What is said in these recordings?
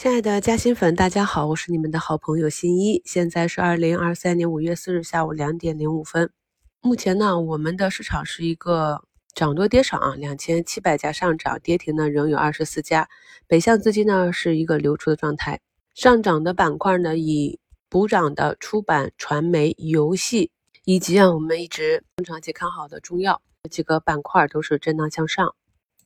亲爱的嘉兴粉，大家好，我是你们的好朋友新一。现在是二零二三年五月四日下午两点零五分。目前呢，我们的市场是一个涨多跌少啊，两千七百家上涨，跌停呢仍有二十四家。北向资金呢是一个流出的状态。上涨的板块呢，以补涨的出版、传媒、游戏，以及啊我们一直长期看好的中药几个板块都是震荡向上。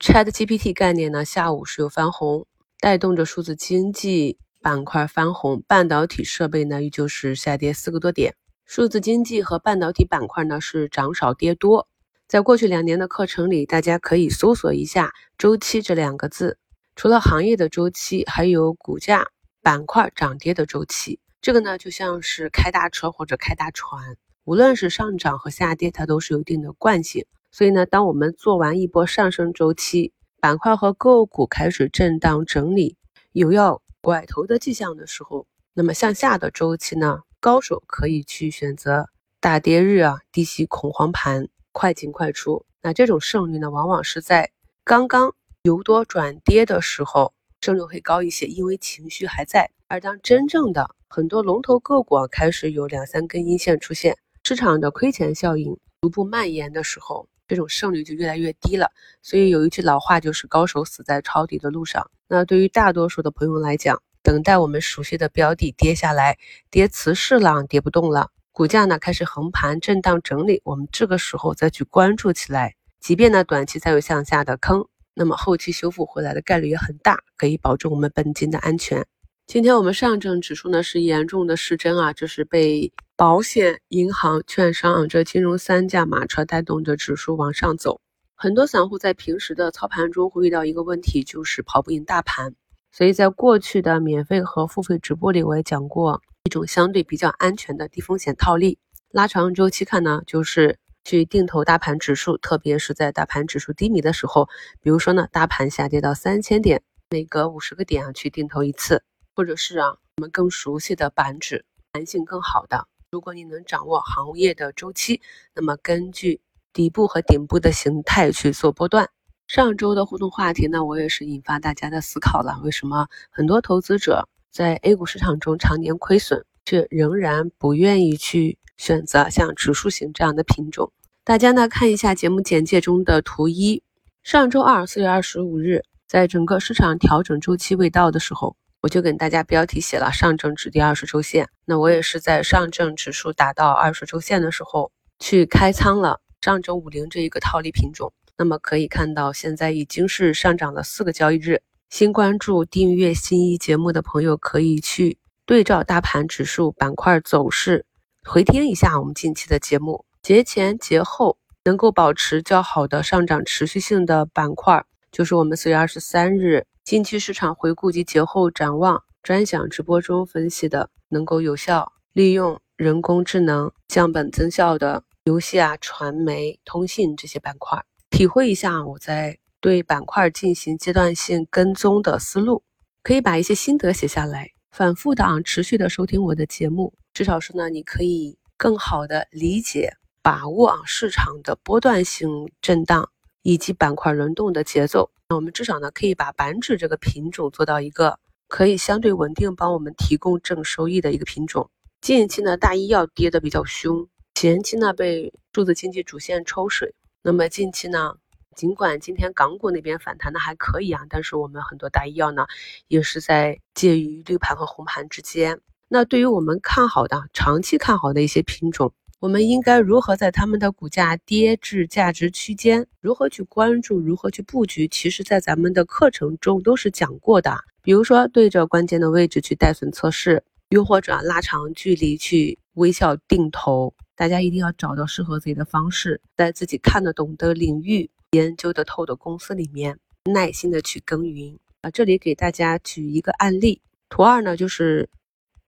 ChatGPT 概念呢，下午是有翻红。带动着数字经济板块翻红，半导体设备呢依旧是下跌四个多点。数字经济和半导体板块呢是涨少跌多。在过去两年的课程里，大家可以搜索一下“周期”这两个字。除了行业的周期，还有股价板块涨跌的周期。这个呢就像是开大车或者开大船，无论是上涨和下跌，它都是有一定的惯性。所以呢，当我们做完一波上升周期，板块和个股开始震荡整理，有要拐头的迹象的时候，那么向下的周期呢，高手可以去选择大跌日啊，低吸恐慌盘，快进快出。那这种胜率呢，往往是在刚刚由多转跌的时候，胜率会高一些，因为情绪还在。而当真正的很多龙头个股啊开始有两三根阴线出现，市场的亏钱效应逐步蔓延的时候。这种胜率就越来越低了，所以有一句老话就是“高手死在抄底的路上”。那对于大多数的朋友来讲，等待我们熟悉的标的跌下来，跌瓷实了，跌不动了，股价呢开始横盘震荡整理，我们这个时候再去关注起来，即便呢短期再有向下的坑，那么后期修复回来的概率也很大，可以保证我们本金的安全。今天我们上证指数呢是严重的失真啊，就是被保险、银行、券商这金融三驾马车带动着指数往上走。很多散户在平时的操盘中会遇到一个问题，就是跑不赢大盘。所以在过去的免费和付费直播里，我也讲过一种相对比较安全的低风险套利。拉长周期看呢，就是去定投大盘指数，特别是在大盘指数低迷的时候，比如说呢，大盘下跌到三千点，每隔五十个点啊去定投一次。或者是啊，我们更熟悉的板指，弹性更好的。如果你能掌握行业的周期，那么根据底部和顶部的形态去做波段。上周的互动话题呢，我也是引发大家的思考了。为什么很多投资者在 A 股市场中常年亏损，却仍然不愿意去选择像指数型这样的品种？大家呢看一下节目简介中的图一。上周二，四月二十五日，在整个市场调整周期未到的时候。我就给大家标题写了上证指跌二十周线，那我也是在上证指数达到二十周线的时候去开仓了上证五零这一个套利品种。那么可以看到，现在已经是上涨了四个交易日。新关注、订阅新一节目的朋友，可以去对照大盘指数板块走势，回听一下我们近期的节目。节前节后能够保持较好的上涨持续性的板块，就是我们四月二十三日。近期市场回顾及节后展望专享直播中分析的，能够有效利用人工智能降本增效的游戏啊、传媒、通信这些板块，体会一下我在对板块进行阶段性跟踪的思路，可以把一些心得写下来，反复的啊、持续的收听我的节目，至少是呢，你可以更好的理解、把握啊市场的波段性震荡。以及板块轮动的节奏，那我们至少呢可以把板指这个品种做到一个可以相对稳定，帮我们提供正收益的一个品种。近期呢大医药跌的比较凶，前期呢被数字经济主线抽水。那么近期呢，尽管今天港股那边反弹的还可以啊，但是我们很多大医药呢也是在介于绿盘和红盘之间。那对于我们看好的长期看好的一些品种。我们应该如何在他们的股价跌至价值区间，如何去关注，如何去布局？其实，在咱们的课程中都是讲过的。比如说，对着关键的位置去带损测试，又或者拉长距离去微笑定投。大家一定要找到适合自己的方式，在自己看得懂的领域、研究得透的公司里面，耐心的去耕耘。啊，这里给大家举一个案例。图二呢，就是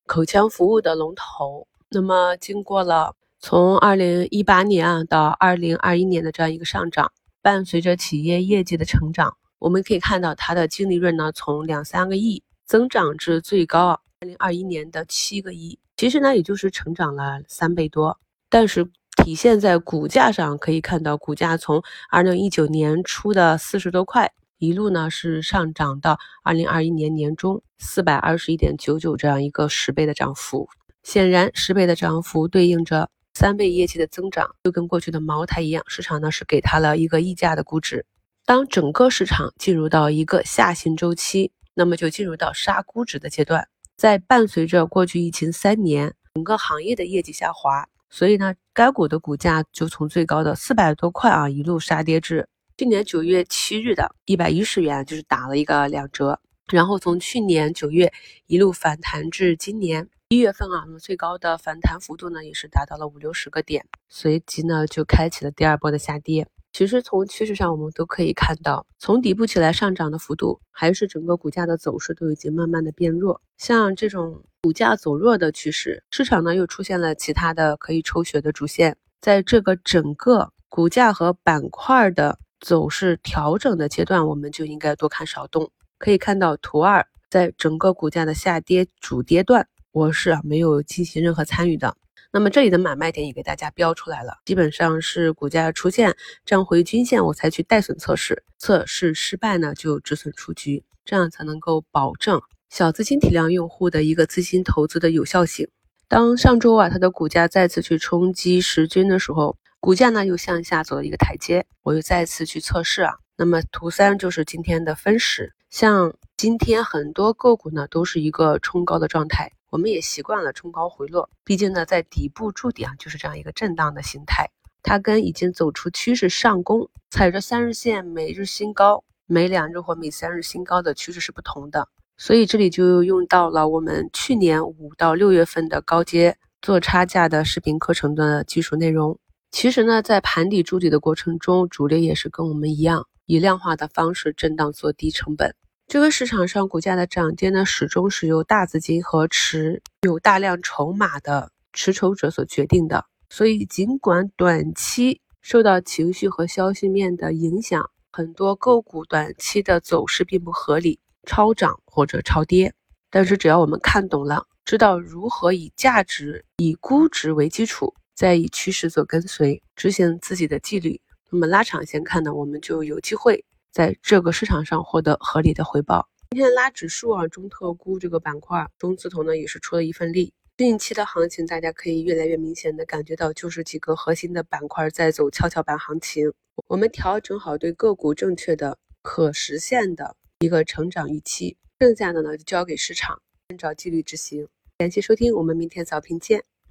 口腔服务的龙头。那么，经过了。从二零一八年啊到二零二一年的这样一个上涨，伴随着企业业绩的成长，我们可以看到它的净利润呢从两三个亿增长至最高啊二零二一年的七个亿，其实呢也就是成长了三倍多。但是体现在股价上可以看到，股价从二零一九年初的四十多块，一路呢是上涨到二零二一年年中四百二十一点九九这样一个十倍的涨幅。显然，十倍的涨幅对应着三倍业绩的增长，就跟过去的茅台一样，市场呢是给它了一个溢价的估值。当整个市场进入到一个下行周期，那么就进入到杀估值的阶段。在伴随着过去疫情三年，整个行业的业绩下滑，所以呢，该股的股价就从最高的四百多块啊，一路杀跌至去年九月七日的一百一十元，就是打了一个两折。然后从去年九月一路反弹至今年一月份啊，那么最高的反弹幅度呢，也是达到了五六十个点，随即呢就开启了第二波的下跌。其实从趋势上，我们都可以看到，从底部起来上涨的幅度，还是整个股价的走势都已经慢慢的变弱。像这种股价走弱的趋势，市场呢又出现了其他的可以抽血的主线。在这个整个股价和板块的走势调整的阶段，我们就应该多看少动。可以看到图二，在整个股价的下跌主跌段，我是没有进行任何参与的。那么这里的买卖点也给大家标出来了，基本上是股价出现站回均线，我才去带损测试，测试失败呢就止损出局，这样才能够保证小资金体量用户的一个资金投资的有效性。当上周啊它的股价再次去冲击十均的时候，股价呢又向下走了一个台阶，我又再次去测试啊。那么图三就是今天的分时，像今天很多个股呢都是一个冲高的状态。我们也习惯了冲高回落，毕竟呢，在底部筑底啊，就是这样一个震荡的形态。它跟已经走出趋势上攻，踩着三日线每日新高、每两日或每三日新高的趋势是不同的。所以这里就用到了我们去年五到六月份的高阶做差价的视频课程的技术内容。其实呢，在盘底筑底的过程中，主力也是跟我们一样，以量化的方式震荡做低成本。这个市场上股价的涨跌呢，始终是由大资金和持有大量筹码的持筹者所决定的。所以，尽管短期受到情绪和消息面的影响，很多个股短期的走势并不合理，超涨或者超跌。但是，只要我们看懂了，知道如何以价值、以估值为基础，再以趋势做跟随，执行自己的纪律，那么拉长线看呢，我们就有机会。在这个市场上获得合理的回报。今天拉指数啊，中特估这个板块，中字头呢也是出了一份力。近期的行情，大家可以越来越明显的感觉到，就是几个核心的板块在走跷跷板行情。我们调整好对个股正确的、可实现的一个成长预期，剩下的呢就交给市场，按照纪律执行。感谢收听，我们明天早评见。